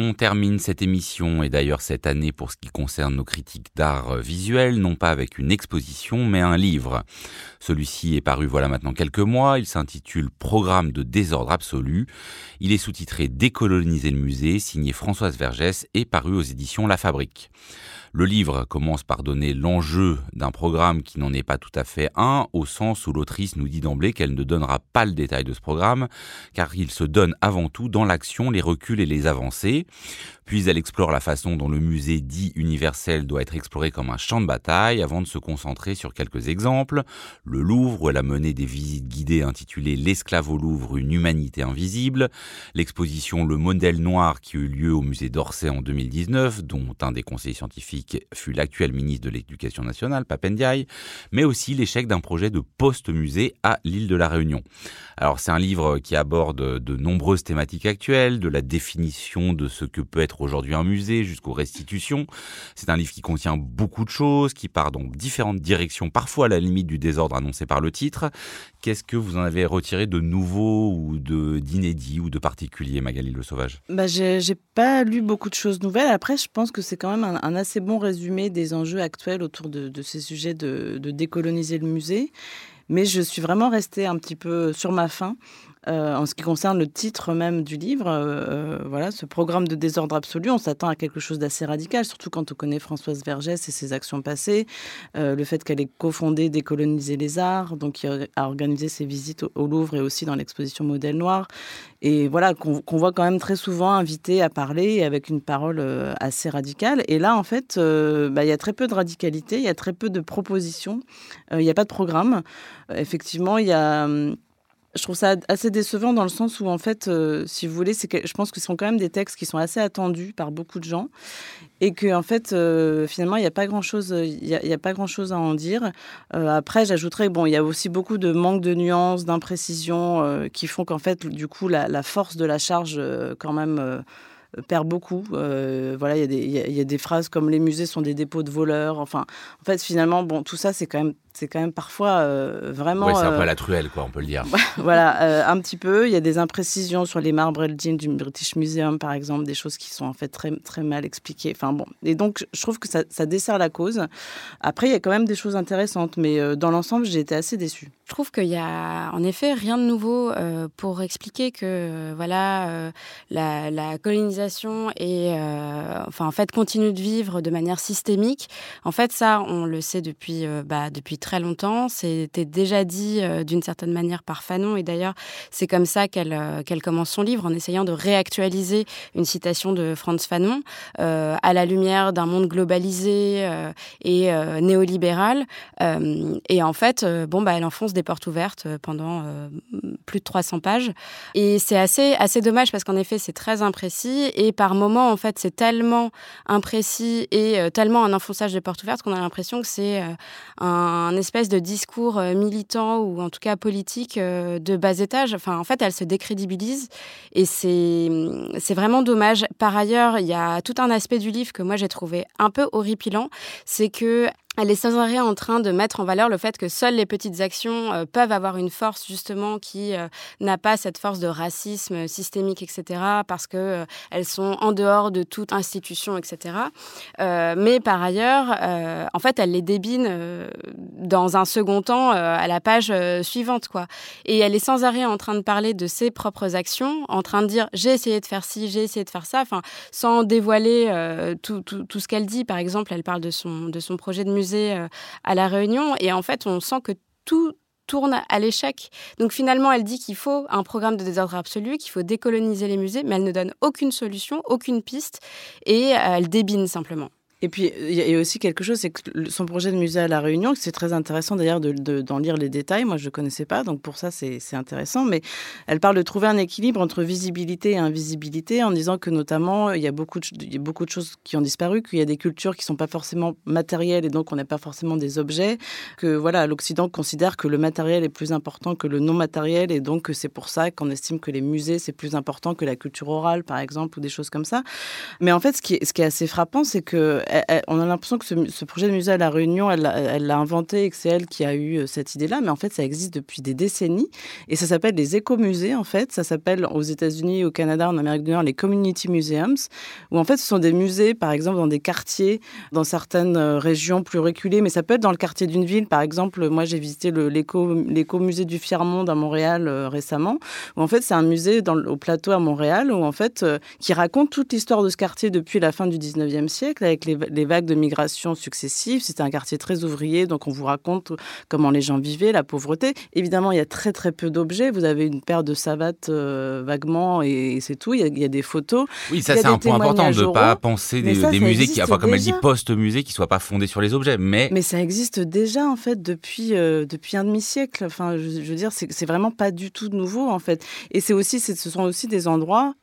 On termine cette émission et d'ailleurs cette année pour ce qui concerne nos critiques d'art visuel, non pas avec une exposition mais un livre. Celui-ci est paru voilà maintenant quelques mois, il s'intitule Programme de désordre absolu. Il est sous-titré Décoloniser le musée, signé Françoise Vergès et paru aux éditions La Fabrique. Le livre commence par donner l'enjeu d'un programme qui n'en est pas tout à fait un, au sens où l'autrice nous dit d'emblée qu'elle ne donnera pas le détail de ce programme, car il se donne avant tout dans l'action, les reculs et les avancées. Puis elle explore la façon dont le musée dit universel doit être exploré comme un champ de bataille, avant de se concentrer sur quelques exemples. Le Louvre, où elle a mené des visites guidées intitulées L'esclave au Louvre, une humanité invisible. L'exposition Le modèle noir qui eut lieu au musée d'Orsay en 2019, dont un des conseillers scientifiques fut l'actuel ministre de l'Éducation nationale, Papendiaï, mais aussi l'échec d'un projet de post-musée à l'île de la Réunion. Alors c'est un livre qui aborde de nombreuses thématiques actuelles, de la définition de ce que peut être aujourd'hui un musée jusqu'aux restitutions. C'est un livre qui contient beaucoup de choses, qui part dans différentes directions, parfois à la limite du désordre annoncé par le titre. Qu'est-ce que vous en avez retiré de nouveau ou de d'inédit ou de particulier, Magali Le Sauvage? Bah, J'ai pas lu beaucoup de choses nouvelles. Après, je pense que c'est quand même un, assez bon résumé des enjeux actuels autour de, ces sujets de, de décoloniser le musée. Mais je suis vraiment restée un petit peu sur ma faim euh, en ce qui concerne le titre même du livre, euh, euh, voilà, ce programme de désordre absolu, on s'attend à quelque chose d'assez radical, surtout quand on connaît Françoise Vergès et ses actions passées, le fait qu'elle ait cofondé Décoloniser les arts, donc a organisé ses visites au, Louvre et aussi dans l'exposition Modèle Noir, et voilà, qu'on voit quand même très souvent invité à parler avec une parole assez radicale. Et là, en fait, bah, il y a très peu de radicalité, il y a très peu de propositions, il n'y a pas de programme. effectivement, il y a hum, je trouve ça assez décevant dans le sens où, en fait, euh, si vous voulez, que je pense que ce sont quand même des textes qui sont assez attendus par beaucoup de gens et que, en fait, euh, finalement, il n'y a pas grand-chose, il y a, grand-chose à en dire. Euh, après, j'ajouterais, bon, il y a aussi beaucoup de manque de nuances, d'imprécisions qui font qu'en fait, du coup, la, la, force de la charge, quand même perd beaucoup. voilà, il y, a, y, a des phrases comme les musées sont des dépôts de voleurs. Enfin, en fait, finalement, bon, tout ça, c'est quand même c'est quand même parfois euh, vraiment. Oui, c'est un peu euh, la truelle, quoi, on peut le dire. voilà, euh, un petit peu. Il y a des imprécisions sur les marbres Elgin du British Museum, par exemple, des choses qui sont en fait très, très mal expliquées. Enfin bon. Et donc, je trouve que ça, ça dessert la cause. Après, il y a quand même des choses intéressantes, mais dans l'ensemble, j'ai été assez déçue. Je trouve qu'il y a en effet rien de nouveau pour expliquer que voilà la, la, colonisation et enfin en fait continue de vivre de manière systémique. En fait, ça, on le sait depuis bah, depuis très longtemps. C'était déjà dit euh, d'une certaine manière par Fanon. Et d'ailleurs, c'est comme ça qu'elle euh, qu'elle commence son livre, en essayant de réactualiser une citation de Franz Fanon euh, à la lumière d'un monde globalisé et néolibéral. et en fait, bon, bah, elle enfonce des portes ouvertes pendant plus de 300 pages. Et c'est assez, assez dommage parce qu'en effet, c'est très imprécis. Et par moments, en fait, c'est tellement imprécis et tellement un enfonçage de portes ouvertes qu'on a l'impression que c'est un espèce de discours euh, militant ou en tout cas politique euh, de bas étage. Enfin, en fait, elle se décrédibilise et c'est c'est vraiment dommage. Par ailleurs, il y a tout un aspect du livre que moi j'ai trouvé un peu horripilant, c'est que elle est sans arrêt en train de mettre en valeur le fait que seules les petites actions euh, peuvent avoir une force justement qui euh, n'a pas cette force de racisme systémique, etc., parce que euh, elles sont en dehors de toute institution, etc. mais par ailleurs, en fait, elle les débine dans un second temps à la page suivante, quoi. Et elle est sans arrêt en train de parler de ses propres actions, en train de dire j'ai essayé de faire ci, j'ai essayé de faire ça, sans dévoiler tout, tout, tout, ce qu'elle dit. Par exemple, elle parle de son, de son projet de musée euh, à La Réunion. Et en fait, on sent que tout tourne à l'échec. Donc finalement, elle dit qu'il faut un programme de désordre absolu, qu'il faut décoloniser les musées, mais elle ne donne aucune solution, aucune piste, et euh, elle débine simplement. Et puis, il y a aussi quelque chose, c'est que son projet de musée à La Réunion, c'est très intéressant d'ailleurs d'en de, lire les détails. Moi, je ne connaissais pas, donc pour ça, c'est intéressant. Mais elle parle de trouver un équilibre entre visibilité et invisibilité en disant que notamment, il y a beaucoup de, il y a beaucoup de choses qui ont disparu, qu'il y a des cultures qui ne sont pas forcément matérielles et donc on n'a pas forcément des objets. Que voilà, l'Occident considère que le matériel est plus important que le non matériel et donc c'est pour ça qu'on estime que les musées, c'est plus important que la culture orale, par exemple, ou des choses comme ça. Mais en fait, ce qui est, ce qui est assez frappant, c'est que on a l'impression que ce, projet de musée à La Réunion, elle l'a inventé et que c'est elle qui a eu cette idée-là, mais en fait, ça existe depuis des décennies et ça s'appelle les écomusées, en fait. Ça s'appelle aux États-Unis, au Canada, en Amérique du Nord, les Community Museums, où en fait, ce sont des musées, par exemple, dans des quartiers, dans certaines régions plus reculées, mais ça peut être dans le quartier d'une ville. Par exemple, moi, j'ai visité l'éco-musée du Fiermont à Montréal récemment, où en fait, c'est un musée au plateau à Montréal, où en fait, qui raconte toute l'histoire de ce quartier depuis la fin du 19e siècle, avec les, vagues de migration successives. C'était un quartier très ouvrier, donc on vous raconte comment les gens vivaient, la pauvreté. Évidemment, il y a très très peu d'objets. Vous avez une paire de savates euh, vaguement et, c'est tout. Il y, a, des photos. Oui, ça c'est un point important de ne pas penser des, musées qui, enfin comme elle dit, post-musée, qui soient pas fondés sur les objets. Mais mais ça existe déjà en fait depuis euh, depuis un demi siècle. Enfin, je, je veux dire, c'est vraiment pas du tout nouveau en fait. Et c'est aussi, ce sont aussi des endroits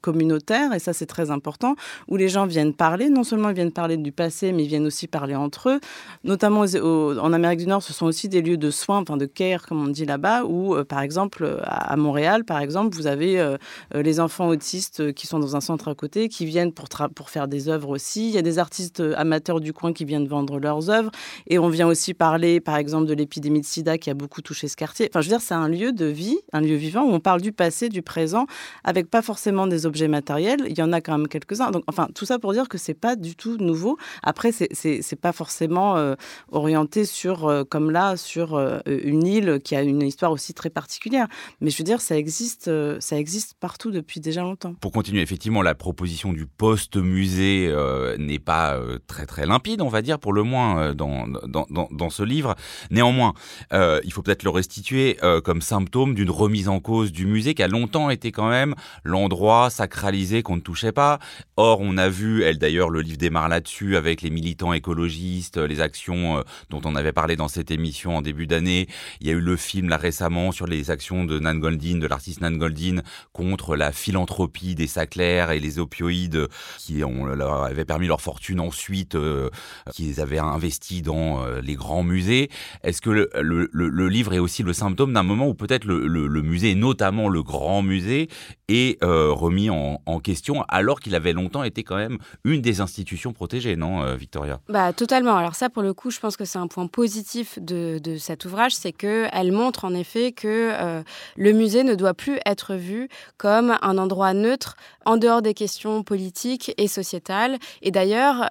communautaire, et ça c'est très important, où les gens viennent parler, non seulement ils viennent parler du passé, mais ils viennent aussi parler entre eux. Notamment en Amérique du Nord, ce sont aussi des lieux de soins, enfin de care, comme on dit là-bas, où euh, par exemple à, Montréal, par exemple, vous avez euh, euh, les enfants autistes qui sont dans un centre à côté, qui viennent pour, pour faire des œuvres aussi. Il y a des artistes amateurs du coin qui viennent vendre leurs œuvres, et on vient aussi parler, par exemple, de l'épidémie de sida qui a beaucoup touché ce quartier. Enfin, je veux dire, c'est un lieu de vie, un lieu vivant où on parle du passé, du présent, avec pas forcément des objets matériels. Il y en a quand même quelques-uns. Donc, enfin, tout ça pour dire que c'est pas du tout nouveau. Après, c'est pas forcément euh, orienté sur, euh, comme là, sur euh, une île qui a une histoire aussi très particulière. Mais je veux dire, ça existe, ça existe partout depuis déjà longtemps. Pour continuer, effectivement, la proposition du post-musée n'est pas très très limpide, on va dire, pour le moins dans, dans, dans ce livre. Néanmoins, il faut peut-être le restituer comme symptôme d'une remise en cause du musée qui a longtemps été quand même l'endroit sacralisé qu'on ne touchait pas. Or, on a vu, elle d'ailleurs, le livre démarre là-dessus avec les militants écologistes, les actions euh, dont on avait parlé dans cette émission en début d'année. Il y a eu le film là récemment sur les actions de Nan Goldin, de l'artiste Nan Goldin, contre la philanthropie des Saclers et les opioïdes qui ont, leur avaient permis leur fortune ensuite, euh, qu'ils avaient investi dans euh, les grands musées. Est-ce que le, livre est aussi le symptôme d'un moment où peut-être le, le musée, notamment le grand musée, et euh, remis en, question, alors qu'il avait longtemps été quand même une des institutions protégées, non, euh, Victoria? Bah totalement. Alors ça, pour le coup, je pense que c'est un point positif de, de cet ouvrage, c'est que elle montre en effet que euh, le musée ne doit plus être vu comme un endroit neutre en dehors des questions politiques et sociétales. Et d'ailleurs,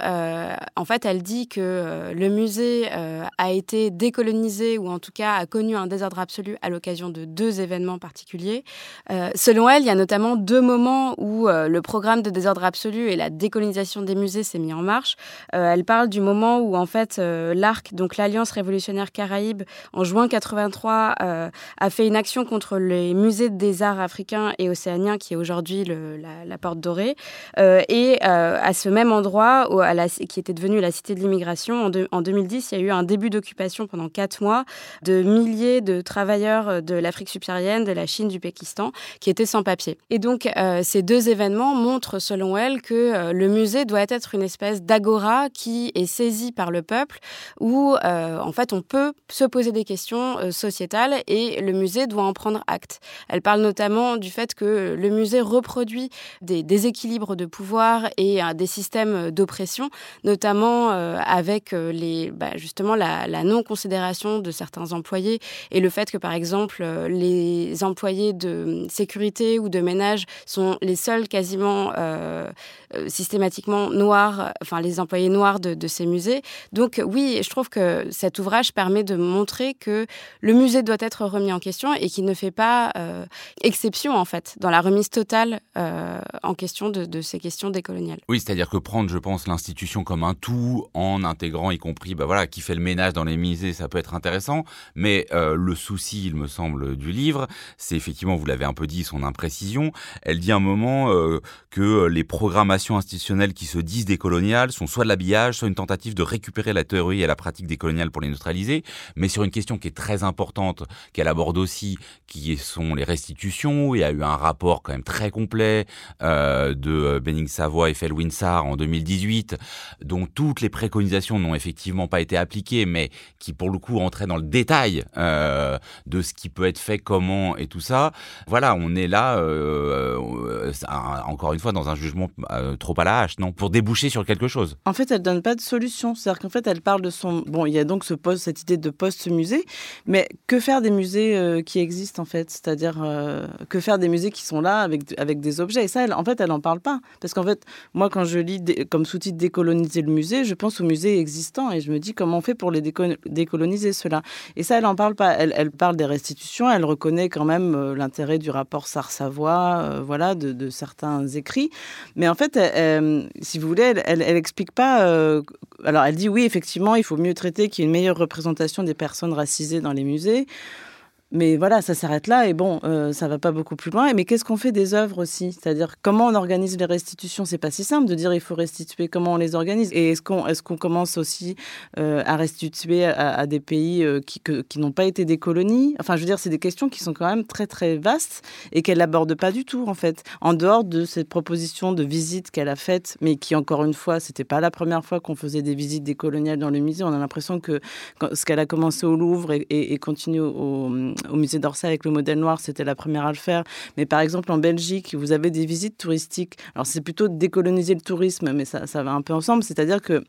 en fait, elle dit que le musée a été décolonisé ou en tout cas a connu un désordre absolu à l'occasion de deux événements particuliers. selon elle, y a notamment deux moments où euh, le programme de désordre absolu et la décolonisation des musées s'est mis en marche. Euh, elle parle du moment où en fait euh, l'ARC, donc l'Alliance révolutionnaire caraïbe, en juin 83, a fait une action contre les musées des arts africains et océaniens, qui est aujourd'hui la, Porte Dorée. et à ce même endroit, où, à la, qui était devenu la Cité de l'immigration, en, en 2010, il y a eu un début d'occupation pendant quatre mois de milliers de travailleurs de l'Afrique subsaharienne, de la Chine, du Pakistan, qui étaient sans papier. Et donc, euh, ces deux événements montrent, selon elle, que euh, le musée doit être une espèce d'agora qui est saisie par le peuple, où, euh, en fait, on peut se poser des questions sociétales et le musée doit en prendre acte. Elle parle notamment du fait que le musée reproduit des déséquilibres de pouvoir et des systèmes d'oppression, notamment avec bah, justement la, la non-considération de certains employés et le fait que, par exemple, les employés de sécurité ou de ménages sont les seuls quasiment euh, euh, systématiquement noirs, enfin les employés noirs de, ces musées. Donc oui, je trouve que cet ouvrage permet de montrer que le musée doit être remis en question et qu'il ne fait pas euh, exception en fait dans la remise totale en question de, ces questions décoloniales. Oui, c'est-à-dire que prendre, je pense, l'institution comme un tout en intégrant, y compris, bah voilà, qui fait le ménage dans les musées, ça peut être intéressant. Mais le souci, il me semble, du livre, c'est effectivement, vous l'avez un peu dit, son elle dit un moment euh, que les programmations institutionnelles qui se disent décoloniales sont soit de l'habillage, soit une tentative de récupérer la théorie et la pratique décoloniale pour les neutraliser, mais sur une question qui est très importante, qu'elle aborde aussi, qui sont les restitutions. Il y a eu un rapport quand même très complet euh, de Benning Savoy et Felwin Sarr en 2018, dont toutes les préconisations n'ont effectivement pas été appliquées, mais qui pour le coup entraient dans le détail euh, de ce qui peut être fait, comment et tout ça. Voilà, on est là encore une fois, dans un jugement trop à la hache, non Pour déboucher sur quelque chose. En fait, elle donne pas de solution. C'est-à-dire qu'en fait, elle parle de son. Bon, il y a donc cette idée de post-musée, mais que faire des musées qui existent, en fait? C'est-à-dire, que faire des musées qui sont là avec, avec des objets? Et ça, en fait, elle n'en parle pas. Parce qu'en fait, moi, quand je lis comme sous-titre Décoloniser le musée, je pense aux musées existants et je me dis comment on fait pour les décoloniser, cela. Et ça, elle n'en parle pas. Elle, parle des restitutions, elle reconnaît quand même euh, l'intérêt du rapport Euh, voilà, de, certains écrits. Mais en fait, si vous voulez, elle n'explique pas. Euh, alors, elle dit oui, effectivement, il faut mieux traiter qu'il y ait une meilleure représentation des personnes racisées dans les musées. Mais voilà, ça s'arrête là et bon, euh, ça va pas beaucoup plus loin. Mais qu'est-ce qu'on fait des œuvres aussi? C'est-à-dire comment on organise les restitutions? C'est pas si simple de dire il faut restituer. Comment on les organise? Et est-ce qu'on est-ce qu'on commence aussi euh, à restituer à, des pays euh, qui, qui n'ont pas été des colonies? Enfin, je veux dire, c'est des questions qui sont quand même très très vastes et qu'elle n'aborde pas du tout en fait. En dehors de cette proposition de visite qu'elle a faite, mais qui encore une fois, c'était pas la première fois qu'on faisait des visites décoloniales dans le musée. On a l'impression que ce qu'elle a commencé au Louvre et, et, continue au musée d'Orsay avec le modèle noir, c'était la première à le faire. Mais par exemple, en Belgique, vous avez des visites touristiques. Alors, c'est plutôt décoloniser le tourisme, mais ça, ça va un peu ensemble. C'est-à-dire que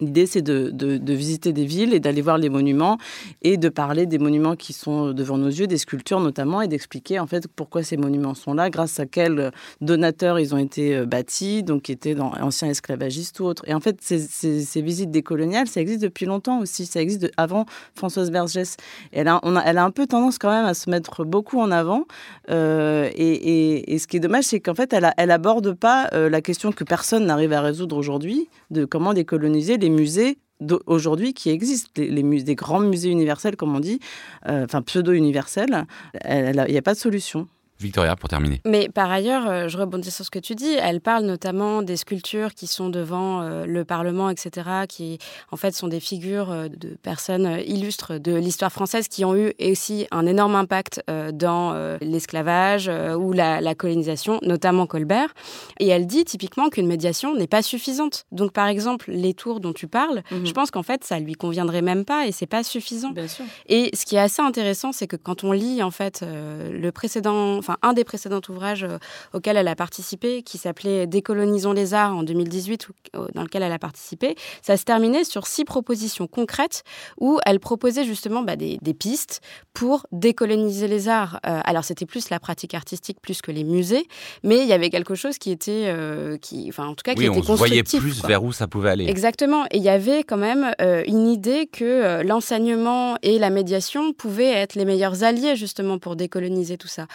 L'idée, c'est de, de, visiter des villes et d'aller voir les monuments et de parler des monuments qui sont devant nos yeux, des sculptures notamment, et d'expliquer en fait pourquoi ces monuments sont là, grâce à quels donateurs ils ont été euh, bâtis, donc qui étaient dans anciens esclavagistes ou autres. Et en fait, ces, ces, visites décoloniales, ça existe depuis longtemps aussi. Ça existe avant Françoise Vergès. Et elle a, elle a un peu tendance quand même à se mettre beaucoup en avant. Euh, et, et, ce qui est dommage, c'est qu'en fait, elle, a, elle aborde pas euh, la question que personne n'arrive à résoudre aujourd'hui de comment décoloniser les musées aujourd'hui qui existent, les, musées, des grands musées universels, comme on dit, euh, enfin pseudo-universels, il n'y a pas de solution. Victoria, pour terminer. Mais par ailleurs, euh, je rebondis sur ce que tu dis. Elle parle notamment des sculptures qui sont devant euh, le Parlement, etc., qui en fait sont des figures euh, de personnes illustres de l'histoire française qui ont eu aussi un énorme impact dans l'esclavage ou la, colonisation, notamment Colbert. Et elle dit typiquement qu'une médiation n'est pas suffisante. Donc par exemple, les tours dont tu parles, mhm. je pense qu'en fait ça lui conviendrait même pas et c'est pas suffisant. Bien sûr. Et ce qui est assez intéressant, c'est que quand on lit en fait le précédent enfin un des précédents ouvrages euh, auxquels elle a participé, qui s'appelait Décolonisons les arts en 2018, euh, dans lequel elle a participé, ça se terminait sur six propositions concrètes où elle proposait justement bah, des, pistes pour décoloniser les arts. Euh, alors c'était plus la pratique artistique plus que les musées, mais il y avait quelque chose qui était, qui, enfin en tout cas, qui était on voyait plus vers où ça pouvait aller. Exactement, et il y avait quand même une idée que l'enseignement et la médiation pouvaient être les meilleurs alliés justement pour décoloniser tout ça.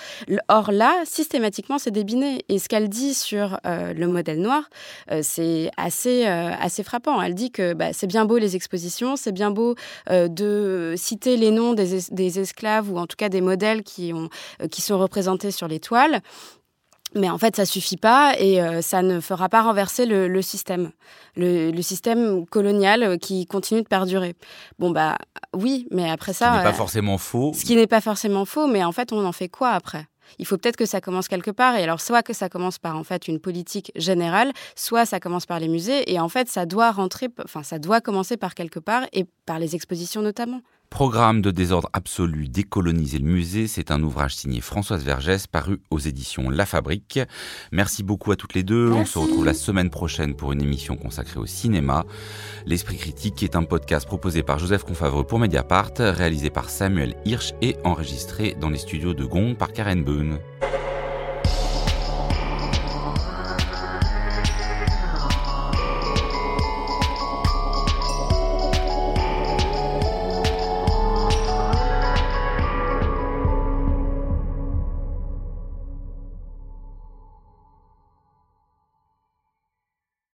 Or là, systématiquement, c'est débiné. Et ce qu'elle dit sur euh, le modèle noir, euh, c'est assez, euh, assez frappant. Elle dit que bah, c'est bien beau les expositions, c'est bien beau de citer les noms des, esclaves ou en tout cas des modèles qui, ont, qui sont représentés sur les toiles. Mais en fait, ça suffit pas et ça ne fera pas renverser le, système, le, système colonial qui continue de perdurer. Bon bah oui, mais après ça, ce qui n'est pas forcément faux. Ce qui n'est pas forcément faux, mais en fait, on en fait quoi après? Il faut peut-être que ça commence quelque part. Et alors, soit que ça commence par en fait une politique générale, soit ça commence par les musées. Et en fait, ça doit rentrer, enfin, ça doit commencer par quelque part et par les expositions notamment. Programme de désordre absolu, décoloniser le musée, c'est un ouvrage signé Françoise Vergès, paru aux éditions La Fabrique. Merci beaucoup à toutes les deux. On se retrouve la semaine prochaine pour une émission consacrée au cinéma. L'Esprit critique est un podcast proposé par Joseph Confavreux pour Mediapart, réalisé par Samuel Hirsch et enregistré dans les studios de Gond par Karen Boone.